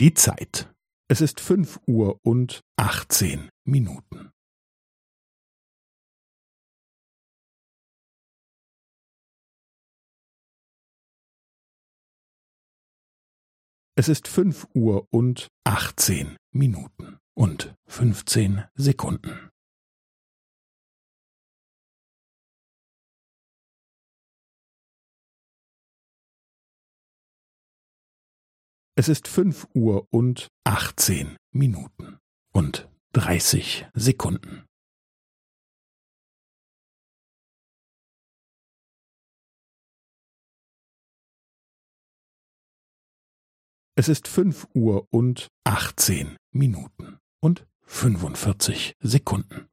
Die Zeit. Es ist fünf Uhr und achtzehn Minuten. Es ist fünf Uhr und achtzehn Minuten und fünfzehn Sekunden. Es ist fünf Uhr und achtzehn Minuten und dreißig Sekunden. Es ist fünf Uhr und achtzehn Minuten und fünfundvierzig Sekunden.